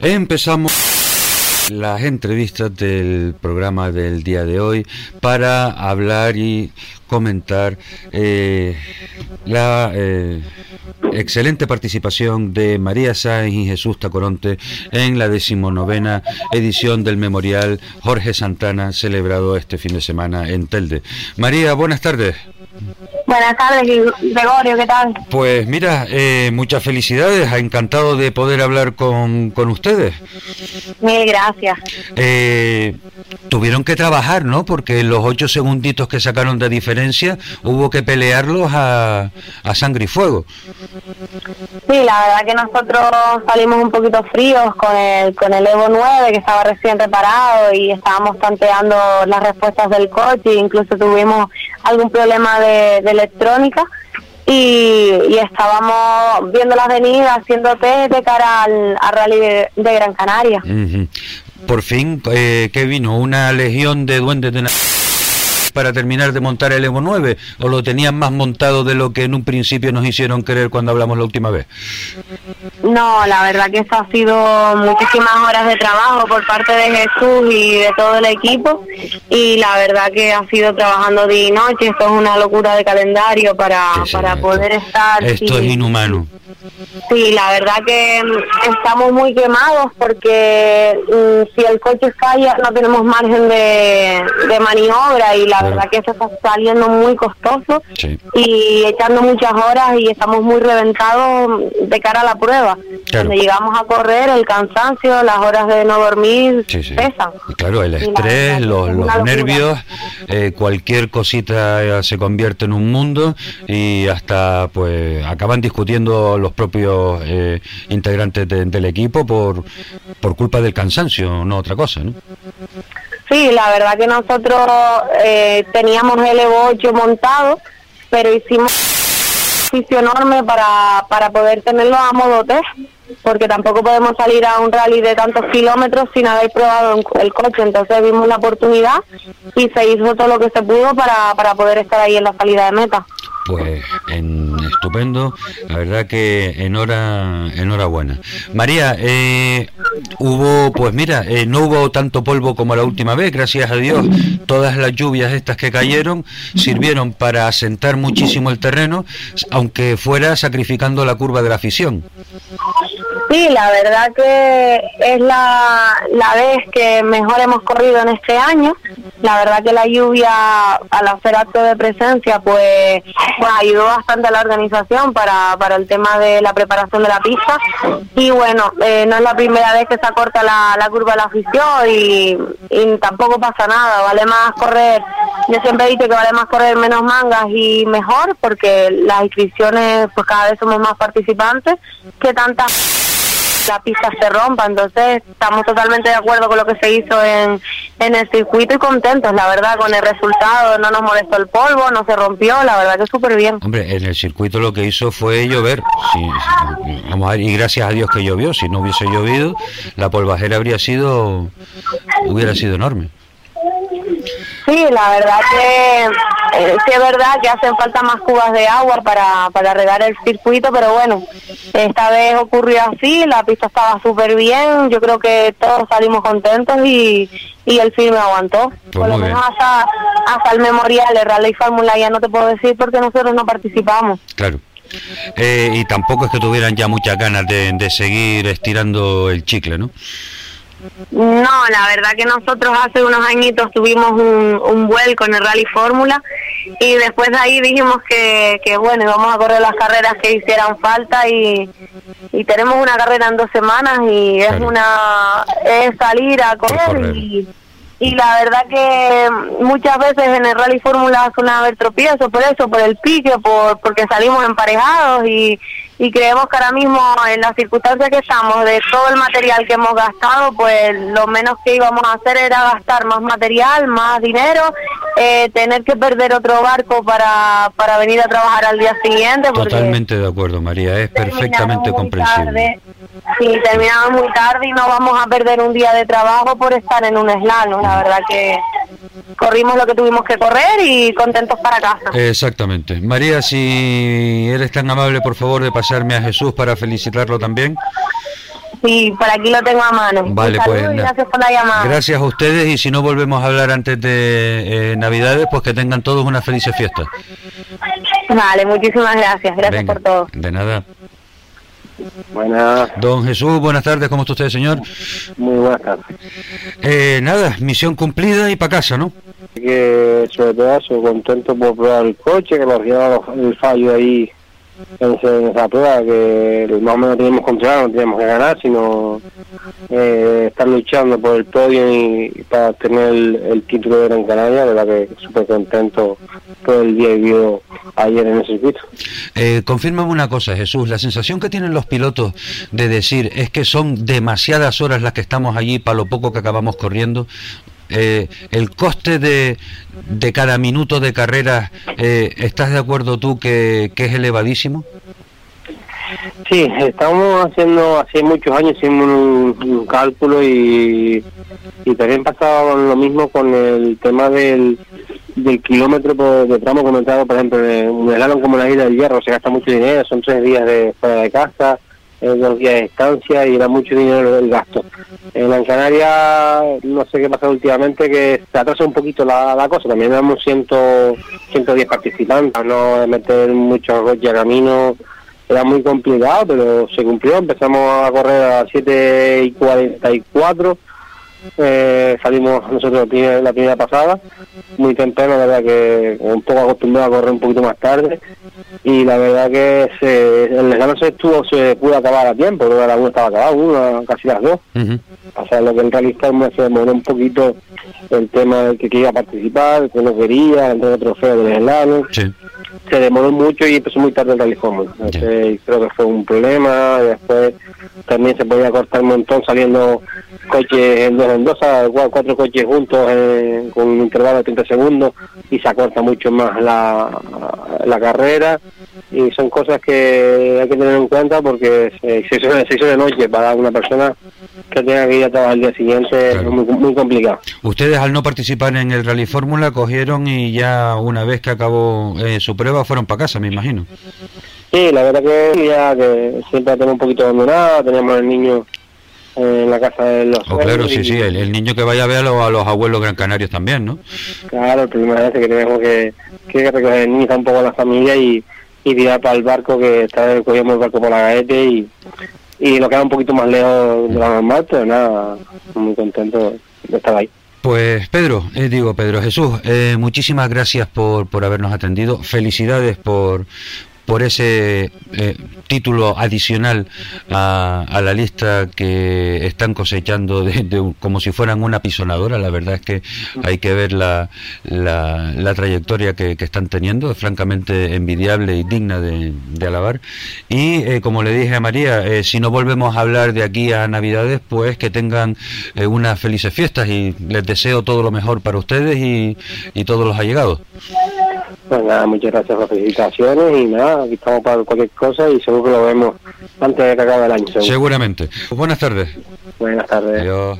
Empezamos las entrevistas del programa del día de hoy para hablar y comentar eh, la eh, excelente participación de María Sáenz y Jesús Tacoronte en la decimonovena edición del Memorial Jorge Santana celebrado este fin de semana en Telde. María, buenas tardes. Buenas tardes, Gregorio, ¿qué tal? Pues mira, eh, muchas felicidades, encantado de poder hablar con, con ustedes. Mil gracias. Eh, tuvieron que trabajar, ¿no? Porque los ocho segunditos que sacaron de diferencia hubo que pelearlos a, a sangre y fuego. Sí, la verdad que nosotros salimos un poquito fríos con el, con el Evo 9 que estaba recién reparado y estábamos tanteando las respuestas del coche, incluso tuvimos algún problema de, electrónica y, estábamos viendo la avenida haciendo test de cara al, rally de, Gran Canaria. Por fin, eh, ¿qué vino? ¿Una legión de duendes de para terminar de montar el Evo 9 o lo tenían más montado de lo que en un principio nos hicieron creer cuando hablamos la última vez? No, la verdad que eso ha sido muchísimas horas de trabajo por parte de Jesús y de todo el equipo y la verdad que ha sido trabajando día y noche, esto es una locura de calendario para, para poder estar... Esto es inhumano. Sí, la verdad que mm, estamos muy quemados porque mm, si el coche falla no tenemos margen de, de maniobra y la verdad que eso está saliendo muy costoso y echando muchas horas y estamos muy reventados de cara a la prueba. Cuando llegamos a correr, el cansancio, las horas de no dormir pesan. Claro, el estrés, los, nervios, eh, cualquier cosita eh, se convierte en un mundo y hasta pues acaban discutiendo los propios eh, integrantes del equipo por, por culpa del cansancio, no otra cosa, ¿no? Sí, la verdad que nosotros eh, teníamos el Evo 8 montado, pero hicimos un ejercicio enorme para, para poder tenerlo a modo porque tampoco podemos salir a un rally de tantos kilómetros sin haber probado el coche. Entonces vimos la oportunidad y se hizo todo lo que se pudo para, para poder estar ahí en la salida de meta. Pues en, estupendo, la verdad que en hora, enhorabuena. María, eh, hubo, pues mira, eh, no hubo tanto polvo como la última vez, gracias a Dios. Todas las lluvias estas que cayeron sirvieron para asentar muchísimo el terreno, aunque fuera sacrificando la curva de la afición. Sí, la verdad que es la, la vez que mejor hemos corrido en este año. La verdad que la lluvia, al hacer acto de presencia, pues, pues ayudó bastante a la organización para, para el tema de la preparación de la pista. Y bueno, eh, no es la primera vez que se acorta la, la curva de la afición y, y tampoco pasa nada. Vale más correr, yo siempre he dicho que vale más correr menos mangas y mejor porque las inscripciones, pues cada vez somos más participantes que tantas la pista se rompa. Entonces, estamos totalmente de acuerdo con lo que se hizo en, en el circuito y contentos, la verdad, con el resultado. No nos molestó el polvo, no se rompió, la verdad que súper bien. Hombre, en el circuito lo que hizo fue llover. vamos a ver, y gracias a Dios que llovió. Si no hubiese llovido, la polvajera habría sido, hubiera sido enorme. Sí, la verdad que eh, sí es verdad que hacen falta más cubas de agua para, para regar el circuito, pero bueno, esta vez ocurrió así, la pista estaba súper bien, yo creo que todos salimos contentos y, y el filme aguantó. Pues Por lo menos hasta, hasta el memorial de Rally Fórmula ya no te puedo decir porque nosotros no participamos. Claro. Eh, y tampoco es que tuvieran ya muchas ganas de, de seguir estirando el chicle, ¿no? No, la verdad que nosotros hace unos añitos tuvimos un, un vuelco en el Rally Fórmula y después de ahí dijimos que, que bueno, íbamos a correr las carreras que hicieran falta y, y tenemos una carrera en dos semanas y es una es salir a correr, y y la verdad que muchas veces en el rally fórmula suele haber tropiezos por eso, por el pique, por porque salimos emparejados y, y creemos que ahora mismo en las circunstancias que estamos de todo el material que hemos gastado, pues lo menos que íbamos a hacer era gastar más material, más dinero, eh, tener que perder otro barco para, para venir a trabajar al día siguiente. Totalmente de acuerdo, María, es perfectamente comprensible. Sí, terminamos muy tarde y no vamos a perder un día de trabajo por estar en un slalom. La verdad que corrimos lo que tuvimos que correr y contentos para casa. Exactamente. María, si eres tan amable, por favor, de pasarme a Jesús para felicitarlo también. Sí, por aquí lo tengo a mano. Vale, pues. gracias por la llamada. Gracias a ustedes y si no volvemos a hablar antes de eh, Navidades, pues que tengan todos una feliz fiesta. Vale, muchísimas gracias. Gracias por todo. De nada. Buenas. Don Jesús, buenas tardes. ¿Cómo está usted, señor? Muy buenas tardes. Eh, nada, misión cumplida y para casa, ¿no? Que sobre todo eso, contento por probar el coche, que lleva el fallo ahí en esa prueba que más o menos teníamos controlado, no teníamos que ganar, sino eh, estar luchando por el podio y, para tener el, título de Gran Canaria, de verdad que súper contento por el día vivido ayer en el circuito. Eh, confírmame una cosa, Jesús, la sensación que tienen los pilotos de decir es que son demasiadas horas las que estamos allí para lo poco que acabamos corriendo, eh, el coste de, de, cada minuto de carrera, eh, ¿estás de acuerdo tú que, es elevadísimo? Sí, estamos haciendo hace muchos años hicimos un, cálculo y, y también pasaba lo mismo con el tema del, del kilómetro de tramo comentado, por ejemplo, un helado como la isla del hierro se gasta mucho dinero, son tres días de fuera de casa, dos días de estancia y era mucho dinero el gasto. En la Canaria, no sé qué pasa últimamente, que se atrasa un poquito la, cosa. También damos 110 participantes, no meter muchos coches a camino era muy complicado, pero se cumplió. Empezamos a correr a las 7 y 44 eh, salimos nosotros la primera, pasada, muy temprano, la verdad que un poco acostumbrado a correr un poquito más tarde y la verdad que se, el descanso se estuvo, se pudo acabar a tiempo, porque la una estaba acabada, una casi las dos. O sea, lo que el realista se demoró un poquito el tema de que quería participar, que no quería, el trofeo del eslano. Se demoró mucho y empezó muy tarde el rally creo que fue un problema. Después también se podía cortar un montón saliendo coches en dos en dos, cuatro coches juntos eh, con un intervalo de 30 segundos y se acorta mucho más la, la carrera y son cosas que hay que tener en cuenta porque se, hizo, de noche para una persona que tenga que ir a trabajar el día siguiente es muy, muy complicado. Ustedes al no participar en el Rally Fórmula cogieron y ya una vez que acabó eh, su prueba fueron para casa, me imagino. Sí, la verdad que ya que siempre tenemos un poquito abandonada, teníamos el niño en la casa de los oh, claro, sí, sí, el, niño que vaya a ver a los, abuelos gran canarios también, ¿no? Claro, el problema es que tenemos que, que recoger el niño un poco a la familia y, y tirar para el barco que está cogíamos el barco por la gaete y, y lo queda un poquito más lejos de lo normal, pero nada, muy contento de estar ahí. Pues Pedro, eh, digo Pedro Jesús, eh, muchísimas gracias por, por habernos atendido, felicidades por, por ese eh, título adicional a, la lista que están cosechando de, como si fueran una pisonadora. La verdad es que hay que ver la, la, trayectoria que, están teniendo, es francamente envidiable y digna de, alabar. Y eh, como le dije a María, eh, si no volvemos a hablar de aquí a Navidades, pues que tengan unas felices fiestas y les deseo todo lo mejor para ustedes y, y todos los allegados. Pues nada, muchas gracias por las felicitaciones y nada, aquí estamos para cualquier cosa y seguro que lo vemos antes de que acabe el año. Seguramente. buenas tardes. Buenas tardes. Adiós.